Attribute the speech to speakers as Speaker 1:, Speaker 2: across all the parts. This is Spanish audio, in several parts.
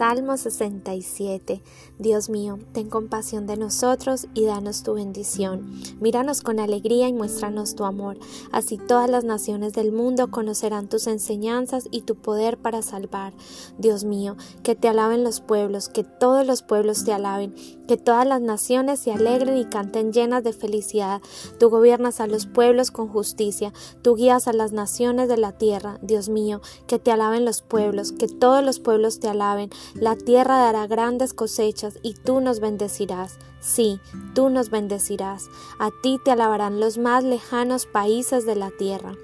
Speaker 1: Salmo 67. Dios mío, ten compasión de nosotros y danos tu bendición. Míranos con alegría y muéstranos tu amor. Así todas las naciones del mundo conocerán tus enseñanzas y tu poder para salvar. Dios mío, que te alaben los pueblos, que todos los pueblos te alaben, que todas las naciones se alegren y canten llenas de felicidad. Tú gobiernas a los pueblos con justicia, tú guías a las naciones de la tierra. Dios mío, que te alaben los pueblos, que todos los pueblos te alaben. La tierra dará grandes cosechas y tú nos bendecirás. Sí, tú nos bendecirás. A ti te alabarán los más lejanos países de la tierra.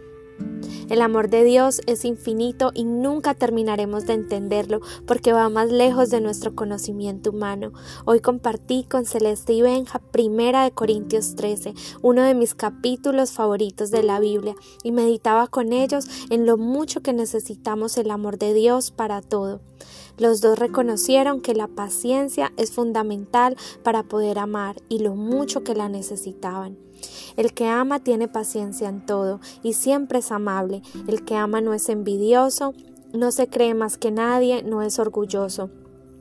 Speaker 1: El amor de Dios es infinito y nunca terminaremos de entenderlo porque va más lejos de nuestro conocimiento humano. Hoy compartí con Celeste y Benja Primera de Corintios 13, uno de mis capítulos favoritos de la Biblia, y meditaba con ellos en lo mucho que necesitamos el amor de Dios para todo. Los dos reconocieron que la paciencia es fundamental para poder amar y lo mucho que la necesitaban. El que ama tiene paciencia en todo y siempre es amable. El que ama no es envidioso, no se cree más que nadie, no es orgulloso.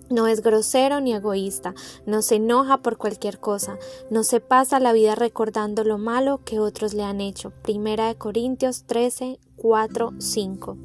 Speaker 1: No es grosero ni egoísta, no se enoja por cualquier cosa, no se pasa la vida recordando lo malo que otros le han hecho. Primera de Corintios 13, 4, 5.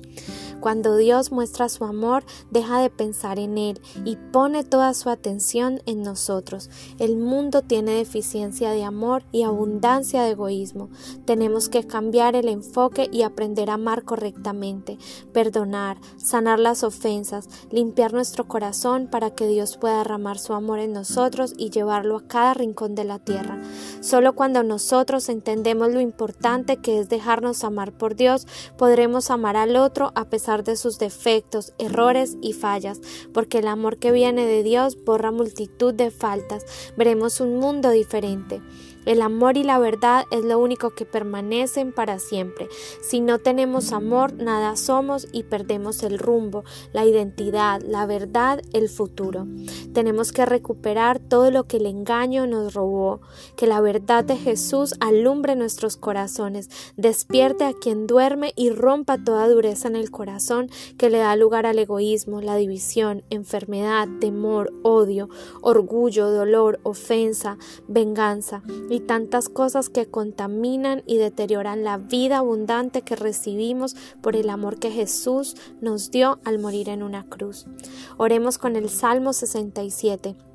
Speaker 1: Cuando Dios muestra su amor, deja de pensar en Él y pone toda su atención en nosotros. El mundo tiene deficiencia de amor y abundancia de egoísmo. Tenemos que cambiar el enfoque y aprender a amar correctamente, perdonar, sanar las ofensas, limpiar nuestro corazón para que Dios pueda derramar su amor en nosotros y llevarlo a cada rincón de la tierra. Solo cuando nosotros entendemos lo importante que es dejarnos amar por Dios, podremos amar al otro a pesar de sus defectos, errores y fallas, porque el amor que viene de Dios borra multitud de faltas. Veremos un mundo diferente. El amor y la verdad es lo único que permanecen para siempre. Si no tenemos amor, nada somos y perdemos el rumbo, la identidad, la verdad, el futuro. Tenemos que recuperar todo lo que el engaño nos robó, que la verdad de Jesús alumbre nuestros corazones, despierte a quien duerme y rompa toda dureza en el corazón que le da lugar al egoísmo, la división, enfermedad, temor, odio, orgullo, dolor, ofensa, venganza y tantas cosas que contaminan y deterioran la vida abundante que recibimos por el amor que Jesús nos dio al morir en una cruz. Oremos con el Salmo 67.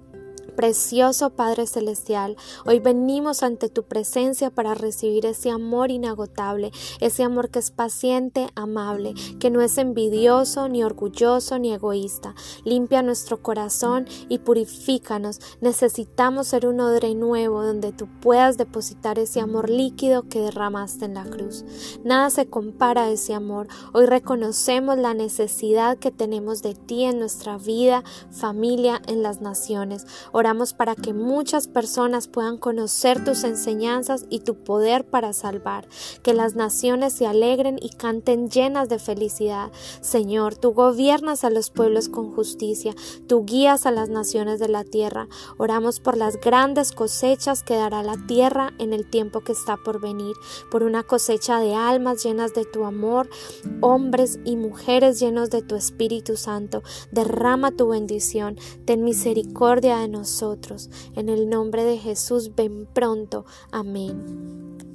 Speaker 1: Precioso Padre Celestial, hoy venimos ante tu presencia para recibir ese amor inagotable, ese amor que es paciente, amable, que no es envidioso, ni orgulloso, ni egoísta. Limpia nuestro corazón y purifícanos. Necesitamos ser un odre nuevo donde tú puedas depositar ese amor líquido que derramaste en la cruz. Nada se compara a ese amor. Hoy reconocemos la necesidad que tenemos de ti en nuestra vida, familia, en las naciones. Para que muchas personas puedan conocer tus enseñanzas y tu poder para salvar, que las naciones se alegren y canten llenas de felicidad. Señor, tú gobiernas a los pueblos con justicia, tú guías a las naciones de la tierra. Oramos por las grandes cosechas que dará la tierra en el tiempo que está por venir, por una cosecha de almas llenas de tu amor, hombres y mujeres llenos de tu Espíritu Santo. Derrama tu bendición, ten misericordia de En el nombre de Jesús, ven pronto. Amén.